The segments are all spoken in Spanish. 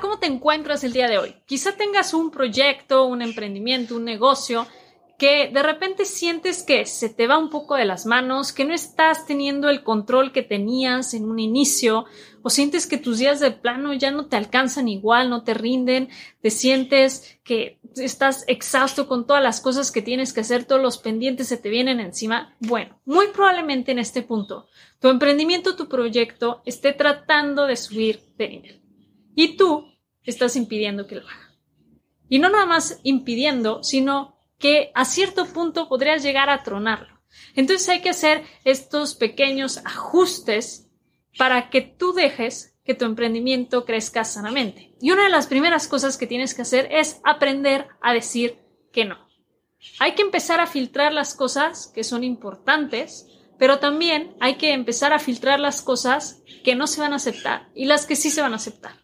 ¿Cómo te encuentras el día de hoy? Quizá tengas un proyecto, un emprendimiento, un negocio que de repente sientes que se te va un poco de las manos, que no estás teniendo el control que tenías en un inicio, o sientes que tus días de plano ya no te alcanzan igual, no te rinden, te sientes que estás exhausto con todas las cosas que tienes que hacer, todos los pendientes se te vienen encima. Bueno, muy probablemente en este punto, tu emprendimiento, tu proyecto esté tratando de subir de nivel. Y tú estás impidiendo que lo haga. Y no nada más impidiendo, sino que a cierto punto podrías llegar a tronarlo. Entonces hay que hacer estos pequeños ajustes para que tú dejes que tu emprendimiento crezca sanamente. Y una de las primeras cosas que tienes que hacer es aprender a decir que no. Hay que empezar a filtrar las cosas que son importantes, pero también hay que empezar a filtrar las cosas que no se van a aceptar y las que sí se van a aceptar.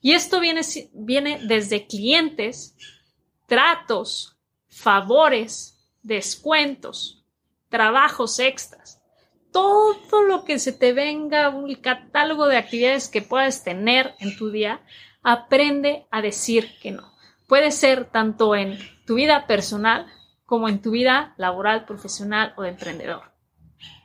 Y esto viene, viene desde clientes, tratos, favores, descuentos, trabajos extras. Todo lo que se te venga, un catálogo de actividades que puedas tener en tu día, aprende a decir que no. Puede ser tanto en tu vida personal como en tu vida laboral, profesional o de emprendedor.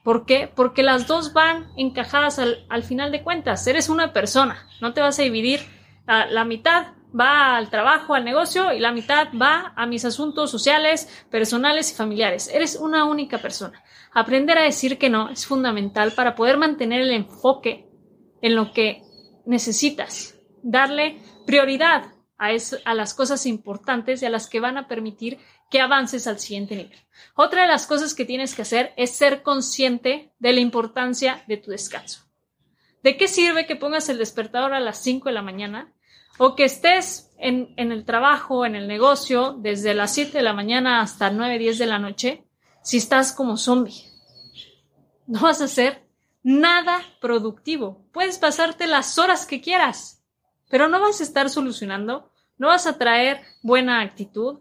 ¿Por qué? Porque las dos van encajadas al, al final de cuentas. Eres una persona, no te vas a dividir la, mitad va al trabajo, al negocio y la mitad va a mis asuntos sociales, personales y familiares. Eres una única persona. Aprender a decir que no es fundamental para poder mantener el enfoque en lo que necesitas. Darle prioridad a, a las cosas importantes y a las que van a permitir que avances al siguiente nivel. Otra de las cosas que tienes que hacer es ser consciente de la importancia de tu descanso. ¿De qué sirve que pongas el despertador a las 5 de la mañana o que estés en, el trabajo, en el negocio, desde las 7 de la mañana hasta 9, 10 de la noche, si estás como zombie? No vas a hacer nada productivo. Puedes pasarte las horas que quieras, pero no vas a estar solucionando, no vas a traer buena actitud,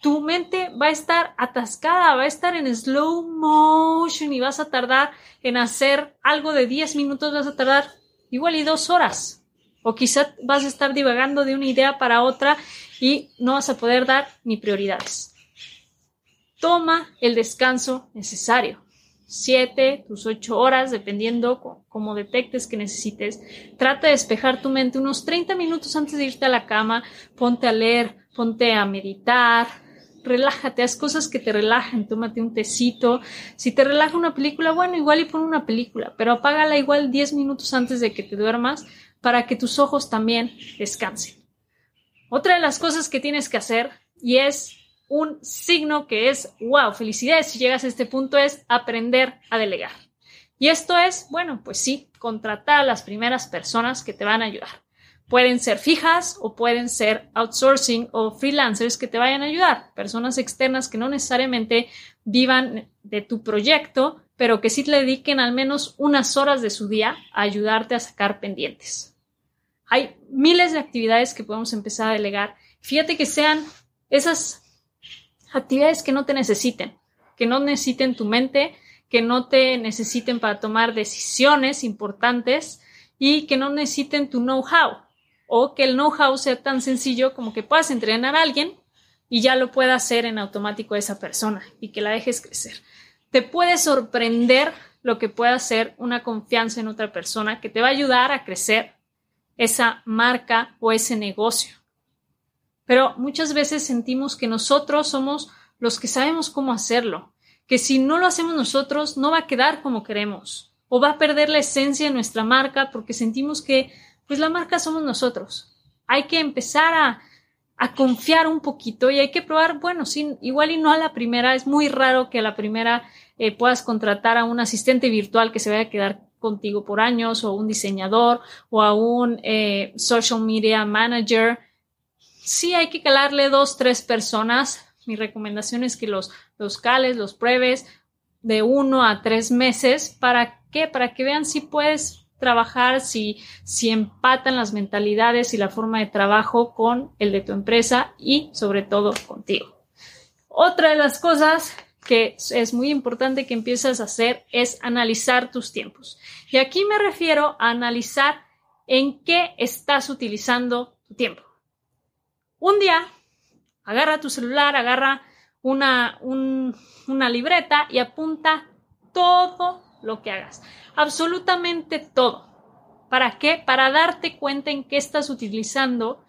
tu mente va a estar atascada, va a estar en slow motion y vas a tardar en hacer algo de 10 minutos, vas a tardar igual y dos horas. O quizá vas a estar divagando de una idea para otra y no vas a poder dar ni prioridades. Toma el descanso necesario. Siete, tus ocho horas, dependiendo cómo detectes que necesites. Trata de despejar tu mente unos 30 minutos antes de irte a la cama. Ponte a leer, ponte a meditar, relájate, haz cosas que te relajen, tómate un tecito. Si te relaja una película, bueno, igual y pon una película, pero apágala igual 10 minutos antes de que te duermas para que tus ojos también descansen. Otra de las cosas que tienes que hacer, y es un signo que es, wow, felicidades si llegas a este punto, es aprender a delegar. Y esto es, bueno, pues sí, contratar a las primeras personas que te van a ayudar. Pueden ser fijas o pueden ser outsourcing o freelancers que te vayan a ayudar, personas externas que no necesariamente vivan de tu proyecto, pero que sí le dediquen al menos unas horas de su día a ayudarte a sacar pendientes. Hay miles de actividades que podemos empezar a delegar. Fíjate que sean esas actividades que no te necesiten, que no necesiten tu mente, que no te necesiten para tomar decisiones importantes y que no necesiten tu know-how o que el know-how sea tan sencillo como que puedas entrenar a alguien y ya lo pueda hacer en automático esa persona y que la dejes crecer. Te puede sorprender lo que pueda hacer una confianza en otra persona que te va a ayudar a crecer esa marca o ese negocio. Pero muchas veces sentimos que nosotros somos los que sabemos cómo hacerlo, que si no lo hacemos nosotros no va a quedar como queremos o va a perder la esencia de nuestra marca porque sentimos que pues la marca somos nosotros. Hay que empezar a, confiar un poquito y hay que probar, bueno, sí, igual y no a la primera, es muy raro que a la primera eh, puedas contratar a un asistente virtual que se vaya a quedar contigo por años o un diseñador o a un eh, social media manager. sí hay que calarle dos, tres personas. Mi recomendación es que los, los cales, los pruebes de uno a tres meses. ¿Para qué? Para que vean si puedes trabajar, si, si empatan las mentalidades y la forma de trabajo con el de tu empresa y sobre todo contigo. Otra de las cosas que es muy importante que empieces a hacer es analizar tus tiempos. Y aquí me refiero a analizar en qué estás utilizando tu tiempo. Un día, agarra tu celular, agarra una, una libreta y apunta todo lo que hagas. Absolutamente todo. ¿Para qué? Para darte cuenta en qué estás utilizando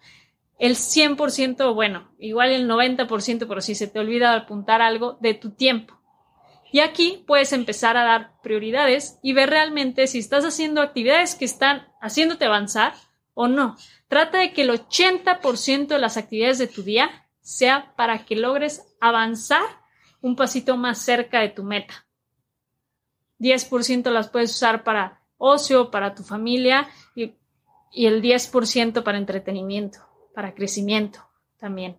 el 100%, bueno, igual el 90%, pero si se te olvida apuntar algo de tu tiempo. Y aquí puedes empezar a dar prioridades y ver realmente si estás haciendo actividades que están haciéndote avanzar o no. Trata de que el 80% de las actividades de tu día sea para que logres avanzar un pasito más cerca de tu meta. 10% las puedes usar para ocio, para tu familia y, y el 10% para entretenimiento para crecimiento también.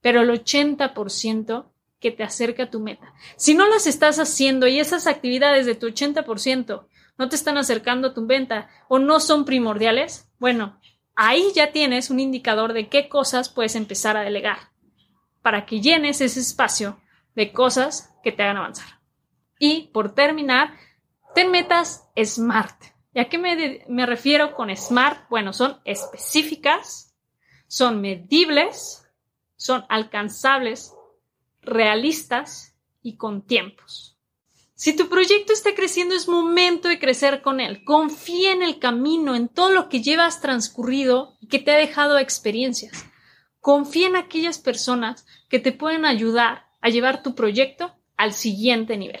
Pero el 80% que te acerca a tu meta. Si no las estás haciendo y esas actividades de tu 80% no te están acercando a tu venta o no son primordiales, bueno, ahí ya tienes un indicador de qué cosas puedes empezar a delegar para que llenes ese espacio de cosas que te hagan avanzar. Y por terminar, ten metas SMART. ¿Y a qué me, me refiero con SMART? Bueno, son específicas, son medibles, son alcanzables, realistas y con tiempos. Si tu proyecto está creciendo, es momento de crecer con él. Confía en el camino, en todo lo que llevas transcurrido y que te ha dejado experiencias. Confía en aquellas personas que te pueden ayudar a llevar tu proyecto al siguiente nivel.